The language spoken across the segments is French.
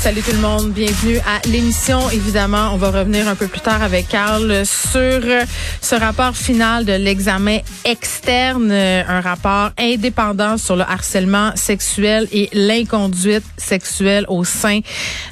Salut tout le monde, bienvenue à l'émission. Évidemment, on va revenir un peu plus tard avec Carl sur ce rapport final de l'examen externe, euh, un rapport indépendant sur le harcèlement sexuel et l'inconduite sexuelle au sein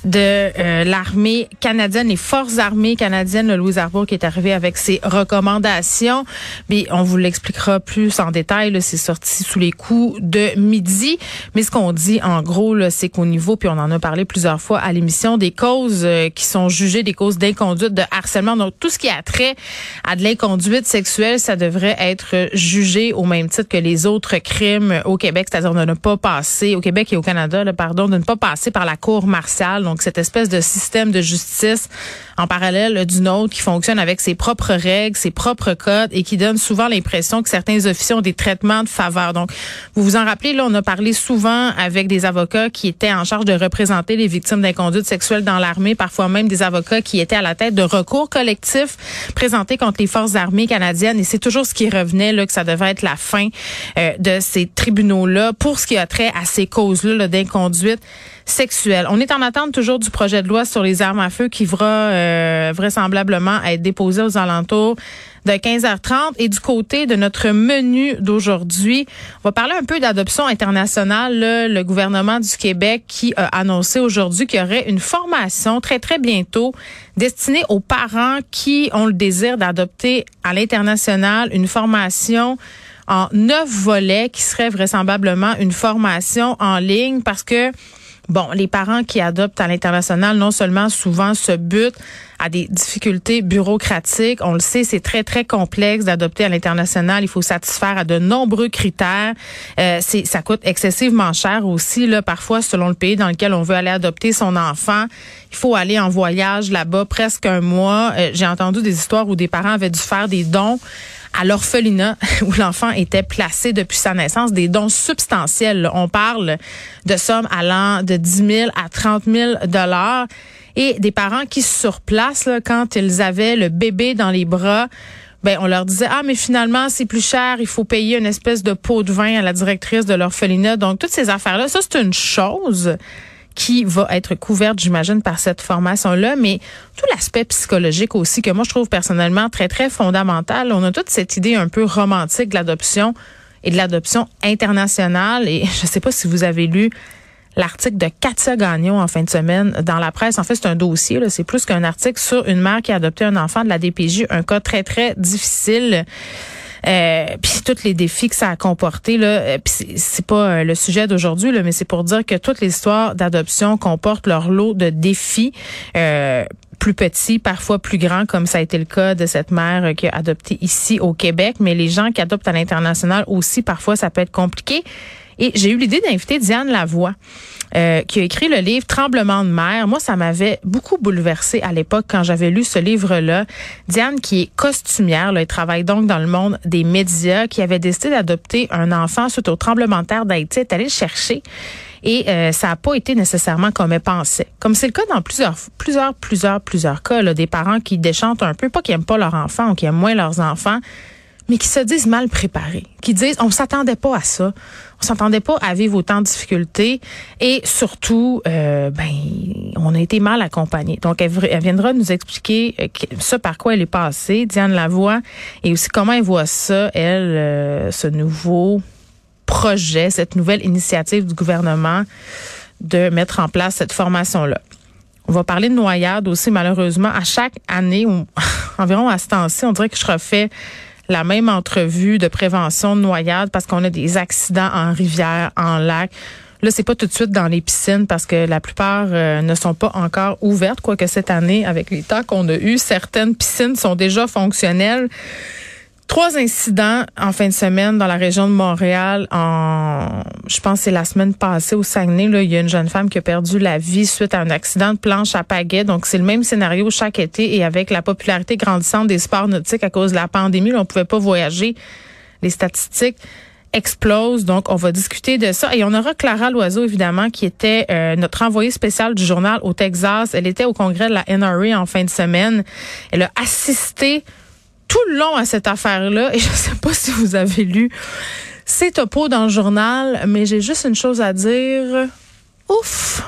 de euh, l'armée canadienne, les forces armées canadiennes, le Louis Arbour qui est arrivé avec ses recommandations. Mais on vous l'expliquera plus en détail. C'est sorti sous les coups de midi. Mais ce qu'on dit en gros, c'est qu'au niveau, puis on en a parlé plusieurs fois à l'émission, des causes euh, qui sont jugées des causes d'inconduite, de harcèlement. Donc tout ce qui a trait à de l'inconduite sexuelle, ça devrait être jugé au même titre que les autres crimes au Québec, c'est-à-dire de ne pas passer au Québec et au Canada, pardon, de ne pas passer par la cour martiale. Donc cette espèce de système de justice en parallèle là, du nôtre qui fonctionne avec ses propres règles, ses propres codes et qui donne souvent l'impression que certains officiers ont des traitements de faveur. Donc vous vous en rappelez là, on a parlé souvent avec des avocats qui étaient en charge de représenter les victimes d'inconduite sexuelle dans l'armée, parfois même des avocats qui étaient à la tête de recours collectifs présentés contre les forces armées canadiennes. Et c'est toujours ce qui revenait, là, que ça devait être la fin euh, de ces tribunaux-là pour ce qui a trait à ces causes-là là, d'inconduite On est en attente toujours du projet de loi sur les armes à feu qui va euh, vraisemblablement être déposé aux alentours de 15h30. Et du côté de notre menu d'aujourd'hui, on va parler un peu d'adoption internationale. le gouvernement du Québec qui a annoncé aujourd'hui qu'il y aurait une formation très, très bientôt destinée aux parents qui ont le désir d'adopter à l'international une formation en neuf volets qui serait vraisemblablement une formation en ligne parce que Bon, les parents qui adoptent à l'international, non seulement souvent se butent à des difficultés bureaucratiques. On le sait, c'est très, très complexe d'adopter à l'international. Il faut satisfaire à de nombreux critères. Euh, ça coûte excessivement cher aussi, là, parfois, selon le pays dans lequel on veut aller adopter son enfant. Il faut aller en voyage là-bas presque un mois. Euh, j'ai entendu des histoires où des parents avaient dû faire des dons à l'orphelinat où l'enfant était placé depuis sa naissance, des dons substantiels. On parle de sommes allant de 10 000 à 30 000 dollars et des parents qui sur place, quand ils avaient le bébé dans les bras, ben on leur disait ah mais finalement c'est plus cher, il faut payer une espèce de pot de vin à la directrice de l'orphelinat. Donc toutes ces affaires là, ça c'est une chose qui va être couverte, j'imagine, par cette formation-là, mais tout l'aspect psychologique aussi, que moi, je trouve personnellement très, très fondamental. On a toute cette idée un peu romantique de l'adoption et de l'adoption internationale. Et je ne sais pas si vous avez lu l'article de Katia Gagnon en fin de semaine dans la presse. En fait, c'est un dossier, c'est plus qu'un article sur une mère qui a adopté un enfant de la DPJ, un cas très, très difficile. Euh, puis tous les défis que ça a comporté là, euh, puis c'est- pas euh, le sujet d'aujourd'hui là, mais c'est pour dire que toutes les histoires d'adoption comportent leur lot de défis. Euh, plus petits, parfois plus grands, comme ça a été le cas de cette mère euh, qui a adopté ici au Québec. Mais les gens qui adoptent à l'international aussi, parfois, ça peut être compliqué. Et j'ai eu l'idée d'inviter Diane Lavoie, euh, qui a écrit le livre Tremblement de mer. Moi, ça m'avait beaucoup bouleversée à l'époque quand j'avais lu ce livre-là. Diane, qui est costumière, là, elle travaille donc dans le monde des médias, qui avait décidé d'adopter un enfant suite au tremblement de terre d'Haïti, est allée le chercher. Et euh, ça n'a pas été nécessairement comme elle pensait. Comme c'est le cas dans plusieurs, plusieurs, plusieurs, plusieurs cas, des parents qui déchantent un peu, pas qu'ils aiment pas leur enfant ou qui aiment moins leurs enfants, mais qui se disent mal préparés, qui disent on s'attendait pas à ça, on s'attendait pas à vivre autant de difficultés et surtout, euh, ben, on a été mal accompagnés. Donc, elle, viendra nous expliquer euh, ça par quoi elle est passée, Diane Lavoie, et aussi comment elle voit ça, elle, euh, ce nouveau projet, cette nouvelle initiative du gouvernement de mettre en place cette formation-là. On va parler de noyade aussi, malheureusement. À chaque année, environ à ce temps-ci, on dirait que je refais la même entrevue de prévention de noyade parce qu'on a des accidents en rivière, en lac. Là, c'est pas tout de suite dans les piscines parce que la plupart euh, ne sont pas encore ouvertes, quoique cette année, avec les temps qu'on a eu, certaines piscines sont déjà fonctionnelles. Trois incidents en fin de semaine dans la région de Montréal. En, je pense c'est la semaine passée au Saguenay. Là, il y a une jeune femme qui a perdu la vie suite à un accident de planche à pagaie. Donc c'est le même scénario chaque été et avec la popularité grandissante des sports nautiques à cause de la pandémie, là, on pouvait pas voyager. Les statistiques explosent. Donc, on va discuter de ça. Et on aura Clara Loiseau, évidemment, qui était euh, notre envoyée spéciale du journal au Texas. Elle était au congrès de la NRA en fin de semaine. Elle a assisté long à cette affaire-là, et je sais pas si vous avez lu ces topos dans le journal, mais j'ai juste une chose à dire. Ouf!